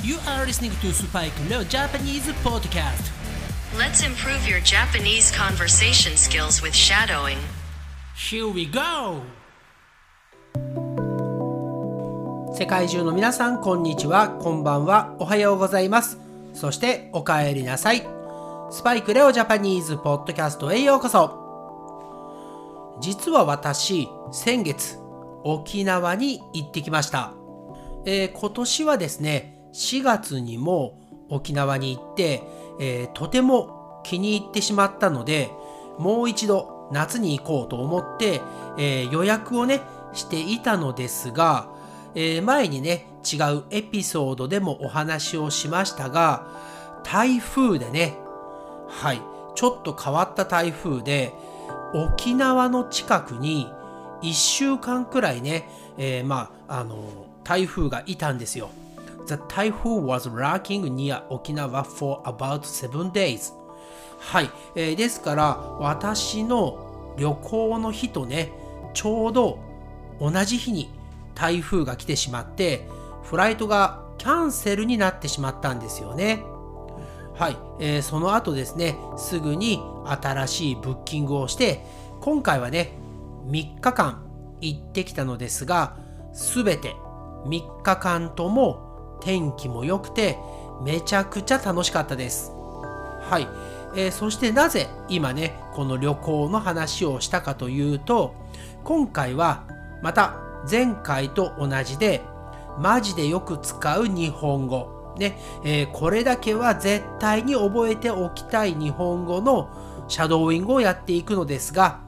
You are listening to Spike Leo Japanese Podcast. Let's improve your Japanese conversation skills with shadowing. Here we go! 世界中の皆さんこんにちはこんばんはおはようございますそしてお帰りなさいスパイクレオジャパニーズポッドキャストへようこそ実は私先月沖縄に行ってきました、えー今年はですね4月にも沖縄に行って、えーとても気に入ってしまったのでもう一度夏に行こうと思って、えー予約をねしていたのですが、えー前にね違うエピソードでもお話をしましたが台風でねはいちょっと変わった台風で沖縄の近くに1週間くらいね、えーまああの台風がいたんですよ。The typhoon was rocking near Okinawa for about seven days. はい、えーですから私の旅行の日とねちょうど同じ日に台風が来てしまってフライトがキャンセルになってしまったんですよね。はい、えーその後ですねすぐに新しいブッキングをして今回はね3日間行ってきたのですが全て3日間とも天気も良くてめちゃくちゃ楽しかったです。はい、えーそしてなぜ今ねこの旅行の話をしたかというと今回はまた前回と同じでマジでよく使う日本語。ね、えーこれだけは絶対に覚えておきたい日本語のシャドーイングをやっていくのですが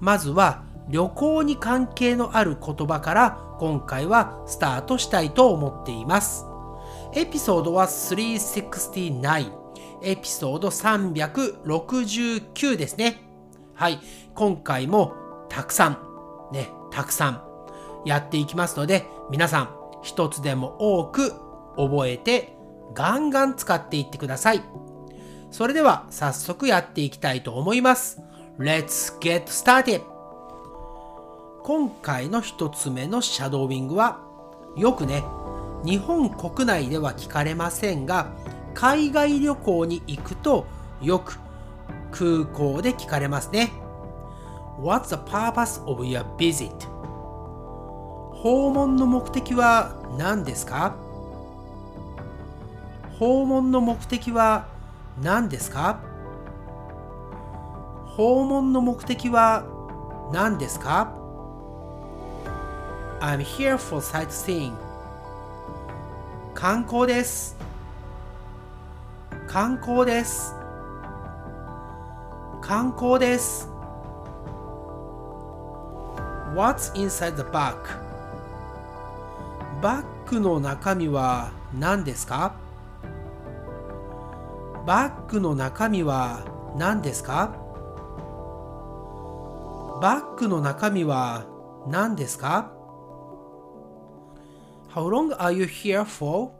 まずは旅行に関係のある言葉から今回はスタートしたいと思っています。エピソードは369エピソード369ですね。はい。今回もたくさん、ね、たくさんやっていきますので、皆さん一つでも多く覚えてガンガン使っていってください。それでは早速やっていきたいと思います。Let's get started! 今回の一つ目のシャドーイングはよくね日本国内では聞かれませんが海外旅行に行くとよく空港で聞かれますね。What's the purpose of your visit? 訪問の目的は何ですか？訪問の目的は何ですか？訪問の目的は何ですか？I'm here for sightseeing. 観光です。観光です。観光です。What's inside the bag? バッグの中身は何ですか？バッグの中身は何ですか？バッグの中身は何ですか？How long are you here for?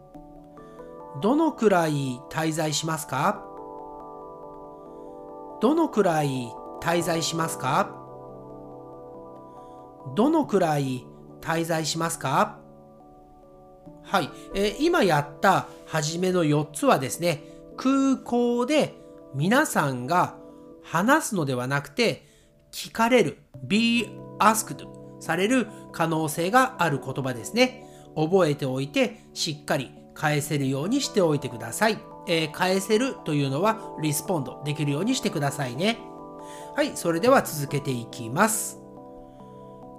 どのくらい滞在しますか？どのくらい滞在しますか？どのくらい滞在しますか？はい、えー今やった初めの4つはですね、空港で皆さんが話すのではなくて、聞かれる、be asked される可能性がある言葉ですね。覚えておいて、しっかり返せるようにしておいてください。えー返せるというのはリスポンドできるようにしてくださいね。はい、それでは続けていきます。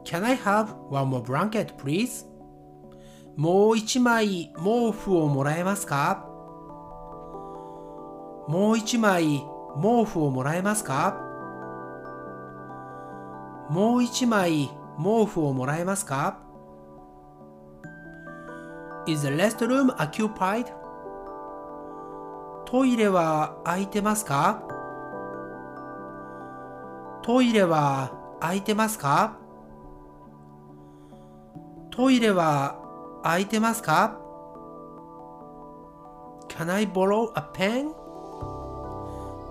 Can I have one more blanket, please? もう一枚毛布をもらえますか？もう一枚毛布をもらえますか？もう一枚毛布をもらえますか？Is the restroom occupied? トイレは空いてますか？トイレは空いてますか？トイレは空いてますか？Can I borrow a pen?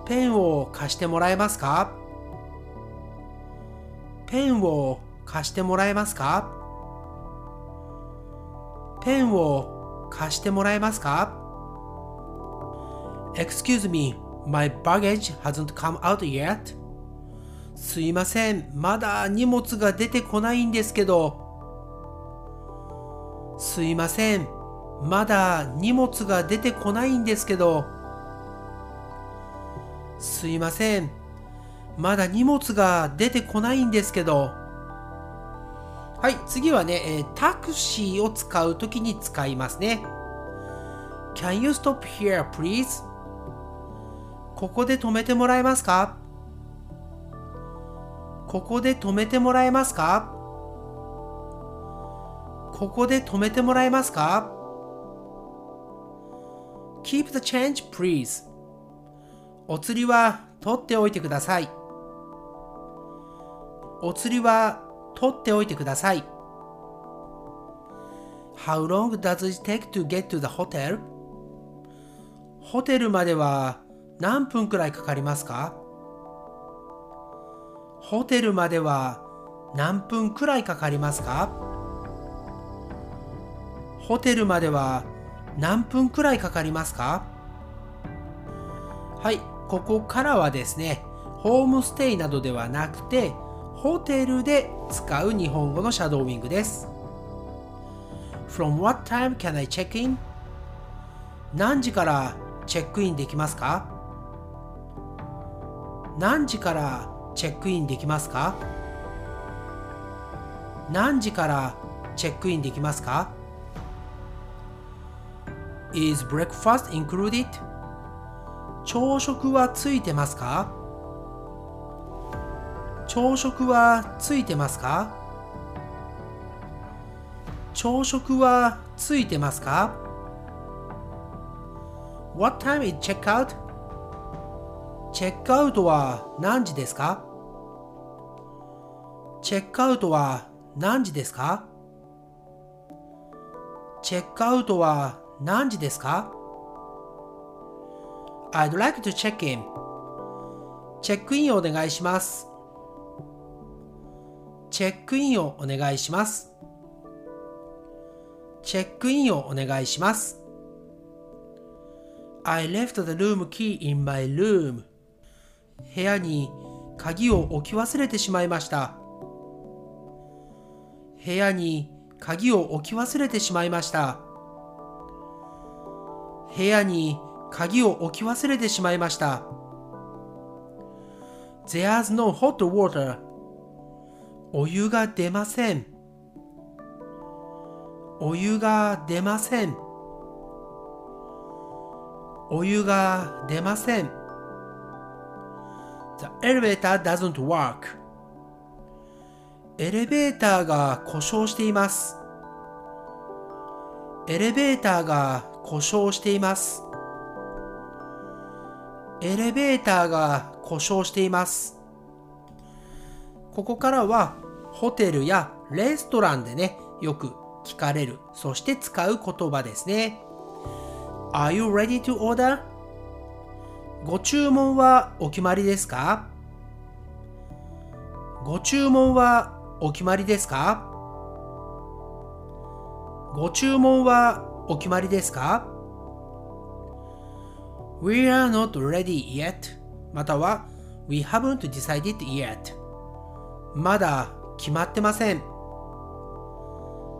ペンを貸してもらえますか？ペンを貸してもらえますか？ペンを貸してもらえますか ?Excuse me, my baggage hasn't come out yet. すいません、まだ荷物が出てこないんですけど。すいません、まだ荷物が出てこないんですけど。すいません、まだ荷物が出てこないんですけど。はい、次はね、えー、タクシーを使うときに使いますね。Can you stop here, please? ここで止めてもらえますか？ここで止めてもらえますか？ここで止めてもらえますか ?Keep the change, please. お釣りは取っておいてください。お釣りは取っておいてください。How long does it take to get to the hotel? ホテルまでは何分くらいかかりますか？ホテルまでは何分くらいかかりますか？ホテルまでは何分くらいかかりますか？はい、ここからはですね、ホームステイなどではなくて、ホテルで使う日本語のシャドーウィングです。From what time can I check in? 何時からチェックインできますか？何時からチェックインできますか？何時からチェックインできますか？Is breakfast included? 朝食はついてますか？朝食はついてますか？朝食はついてますか ?What time is check out? チェックアウトは何時ですか？チェックアウトは何時ですか？チェックアウトは何時ですか ?I'd like to check in チェックインをお願いします。チェックインをお願いします。チェックインをお願いします。I left the room key in my room. 部屋に鍵を置き忘れてしまいました。部屋に鍵を置き忘れてしまいました。部屋に鍵を置き忘れてしまいました。There's no hot water. お湯が出ません。お湯が出ません。お湯が出ません。The elevator doesn't work. エレベーターが故障しています。エレベーターが故障しています。エレベーターが故障しています。ここからはホテルやレストランでね、よく聞かれる、そして使う言葉ですね。Are you ready to order? ご注文はお決まりですか？ご注文はお決まりですか？ご注文はお決まりですか ?We are not ready yet または We haven't decided yet まだ決まってません。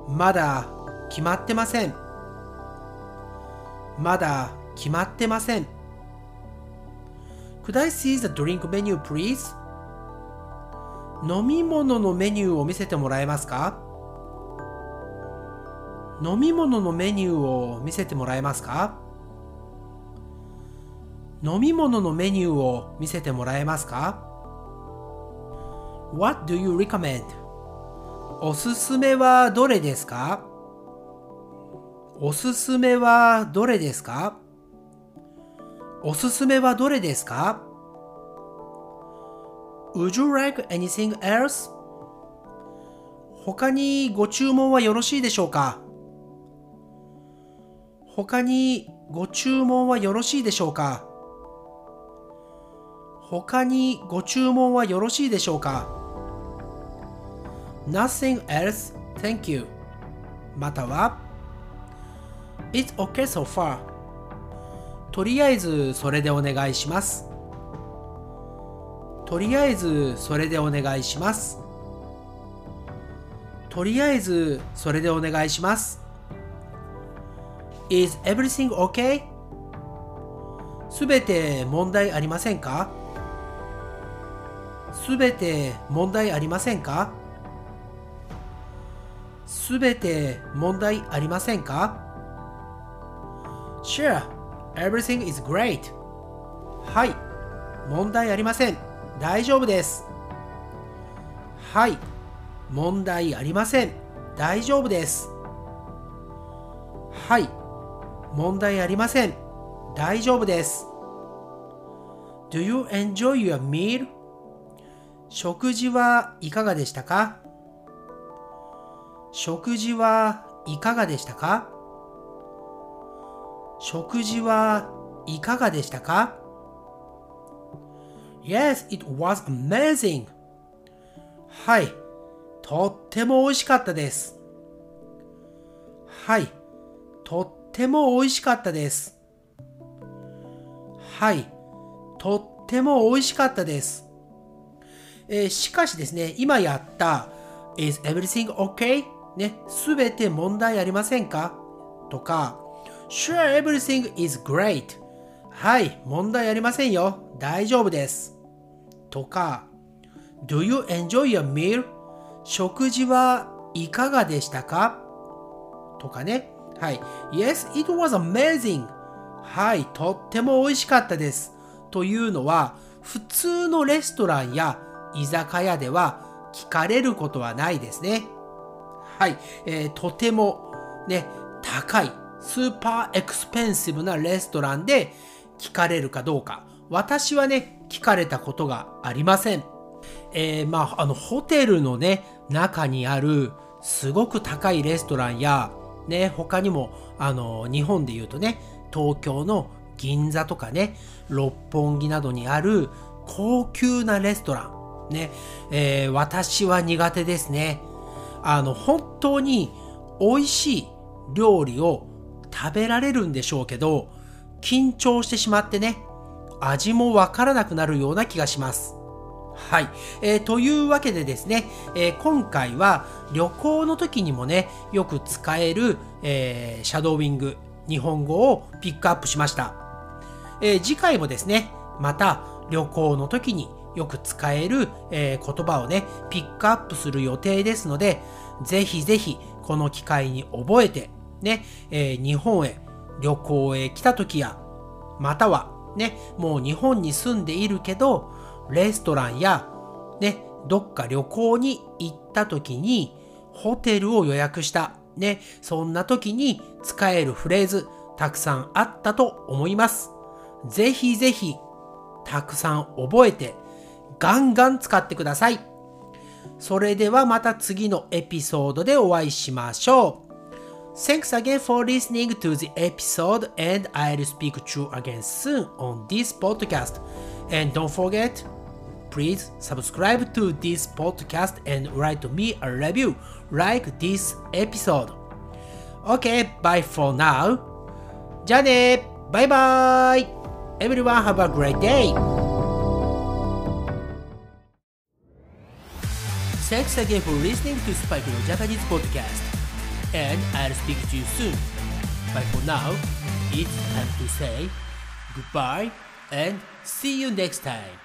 まだ決まってません。まだ決まってません。Could I see the drink menu, please? 飲み物のメニューを見せてもらえますか？飲み物のメニューを見せてもらえますか？飲み物のメニューを見せてもらえますか？?What do you recommend? おすすめはどれですか？おすすめはどれですか？おすすめはどれですか？Would you like anything else? 他にご注文はよろしいでしょうか？他にご注文はよろしいでしょうか？他にご注文はよろしいでしょうか？?Nothing else, thank you. または It's okay so far. とりあえずそれでお願いします。とりあえずそれでお願いします。とりあえずそれでお願いします。Is everything okay? すべて問題ありませんか？すべて問題ありませんか？すべて問題ありませんか？Sure, everything is great. はい、問題ありません。大丈夫です。はい、問題ありません。大丈夫です。はい、問題ありません。大丈夫です。Do you enjoy your meal? 食事はいかがでしたか？食事はいかがでしたか？食事はいかがでしたか ?Yes, it was amazing. はい、とっても美味しかったです。はい、とっても美味しかったです。はい、とっても美味しかったです。えーしかしですね、今やった Is everything okay? ね、すべて問題ありませんか？とか Sure, everything is great. はい、問題ありませんよ。大丈夫です。とか Do you enjoy your meal? 食事はいかがでしたか？とかね。はい。Yes, it was amazing. はい、とっても美味しかったです。というのは、普通のレストランや居酒屋では聞かれることはないですね。はい、えーとてもね、高い、スーパーエクスペンシブなレストランで聞かれるかどうか。私はね、聞かれたことがありません。えーまあ、あの、ホテルのね、中にあるすごく高いレストランや、ね、他にも、あの、日本で言うとね、東京の銀座とかね、六本木などにある高級なレストラン。ね、えー私は苦手ですね。あの、本当に美味しい料理を食べられるんでしょうけど、緊張してしまってね、味もわからなくなるような気がします。はい、えーというわけでですね、えー今回は旅行の時にもね、よく使える、えーシャドーウィング、日本語をピックアップしました。え次回もですね、また旅行の時によく使える、えー言葉をね、ピックアップする予定ですので、ぜひぜひこの機会に覚えて、ね、えー日本へ旅行へ来た時や、またはね、もう日本に住んでいるけど、レストランや、ね、どっか旅行に行った時に、ホテルを予約した、ね、そんな時に使えるフレーズ、たくさんあったと思います。ぜひぜひ、たくさん覚えて、ガンガン使ってください。それではまた次のエピソードでお会いしましょう。Thanks again for listening to the episode, and I'll speak to you again soon on this podcast. And don't forget, please subscribe to this podcast and write me a review like this episode. Okay, bye for now. じゃあねバイバイ Everyone have a great day! Thanks again for listening to Spike no Japanese podcast. And I'll speak to you soon. But for now, it's time to say goodbye and see you next time.